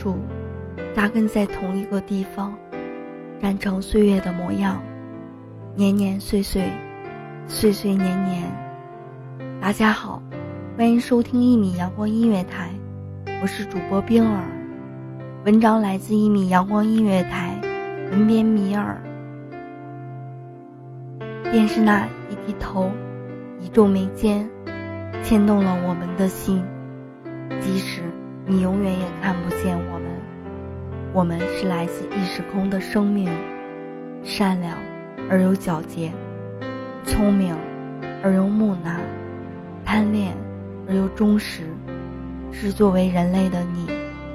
树，扎根在同一个地方，染成岁月的模样，年年岁岁，岁岁年年。大家好，欢迎收听一米阳光音乐台，我是主播冰儿。文章来自一米阳光音乐台，文编米尔。便是那一低头，一皱眉间，牵动了我们的心，即使。你永远也看不见我们，我们是来自异时空的生命，善良而又皎洁，聪明而又木讷，贪恋而又忠实，是作为人类的你，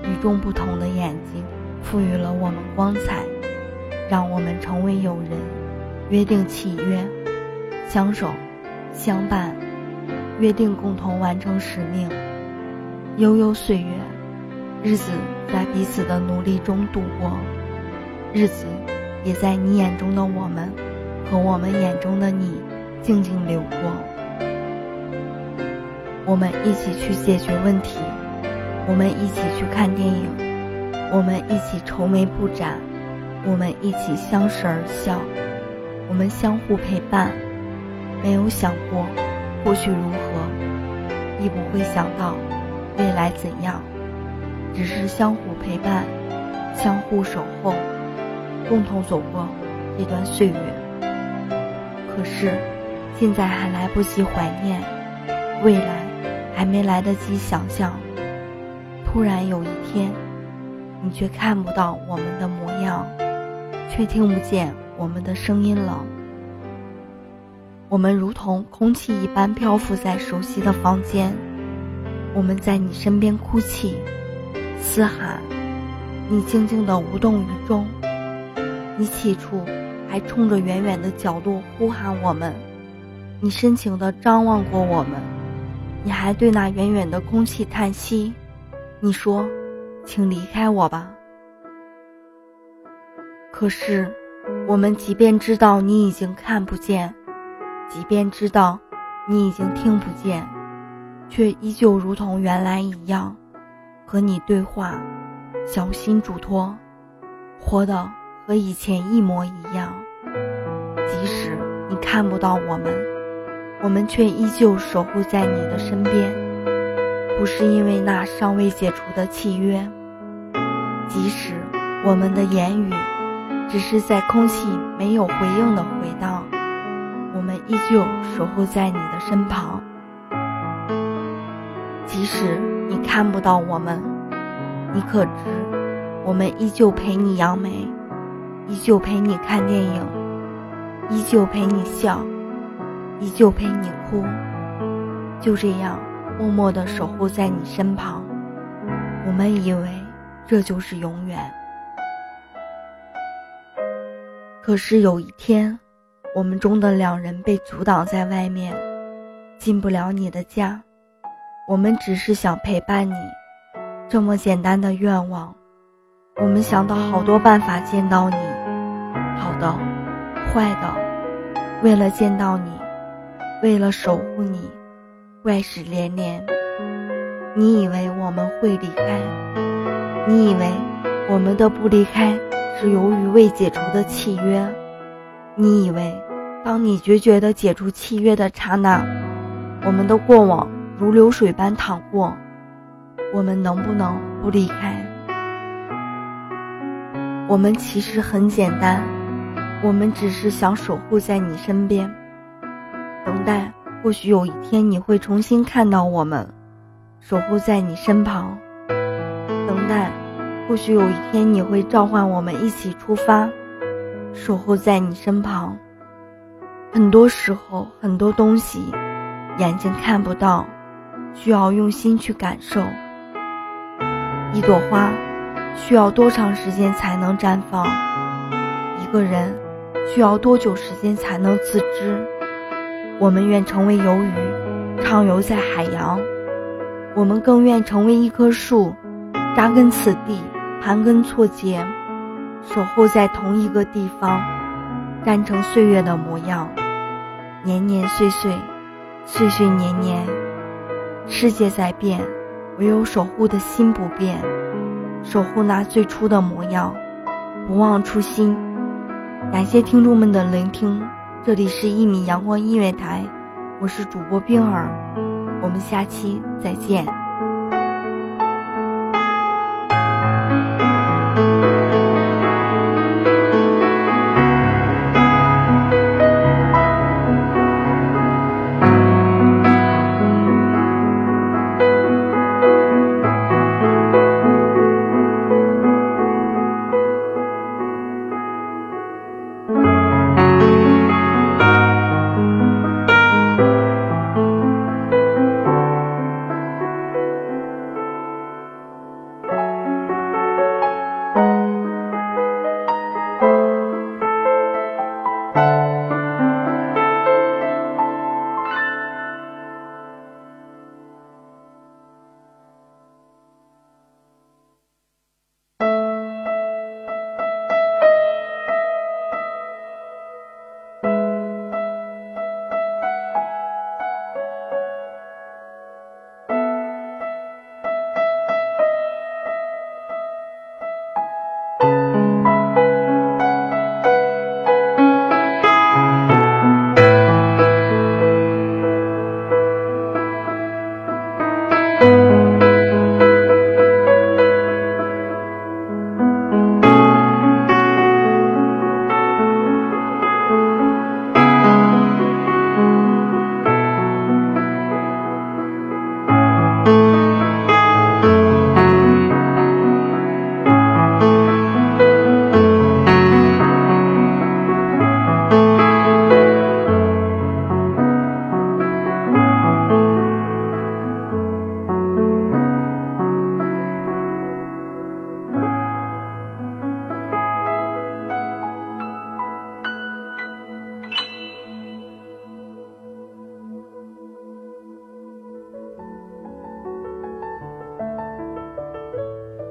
与众不同的眼睛，赋予了我们光彩，让我们成为友人，约定契约，相守相伴，约定共同完成使命。悠悠岁月，日子在彼此的努力中度过，日子也在你眼中的我们和我们眼中的你静静流过。我们一起去解决问题，我们一起去看电影，我们一起愁眉不展，我们一起相视而笑，我们相互陪伴。没有想过过去如何，亦不会想到。未来怎样？只是相互陪伴，相互守候，共同走过这段岁月。可是，现在还来不及怀念，未来还没来得及想象。突然有一天，你却看不到我们的模样，却听不见我们的声音了。我们如同空气一般漂浮在熟悉的房间。我们在你身边哭泣、嘶喊，你静静的无动于衷。你起初还冲着远远的角落呼喊我们，你深情的张望过我们，你还对那远远的空气叹息。你说：“请离开我吧。”可是，我们即便知道你已经看不见，即便知道你已经听不见。却依旧如同原来一样，和你对话，小心嘱托，活的和以前一模一样。即使你看不到我们，我们却依旧守护在你的身边。不是因为那尚未解除的契约，即使我们的言语只是在空气没有回应的回荡，我们依旧守护在你的身旁。即使看不到我们，你可知，我们依旧陪你扬眉，依旧陪你看电影，依旧陪你笑，依旧陪你哭，就这样默默的守护在你身旁。我们以为这就是永远，可是有一天，我们中的两人被阻挡在外面，进不了你的家。我们只是想陪伴你，这么简单的愿望。我们想到好多办法见到你。好的，坏的，为了见到你，为了守护你，怪事连连。你以为我们会离开？你以为我们的不离开是由于未解除的契约？你以为当你决绝的解除契约的刹那，我们的过往如流水般淌过？我们能不能不离开？我们其实很简单，我们只是想守护在你身边，等待或许有一天你会重新看到我们。守护在你身旁，等待。或许有一天你会召唤我们一起出发，守护在你身旁。很多时候，很多东西眼睛看不到，需要用心去感受。一朵花需要多长时间才能绽放？一个人需要多久时间才能自知？我们愿成为游鱼，畅游在海洋。我们更愿成为一棵树，扎根此地，盘根错节，守候在同一个地方，干成岁月的模样。年年岁岁，岁岁年年，世界在变，唯有守护的心不变。守护那最初的模样，不忘初心。感谢听众们的聆听，这里是一米阳光音乐台，我是主播冰儿。我们下期再见。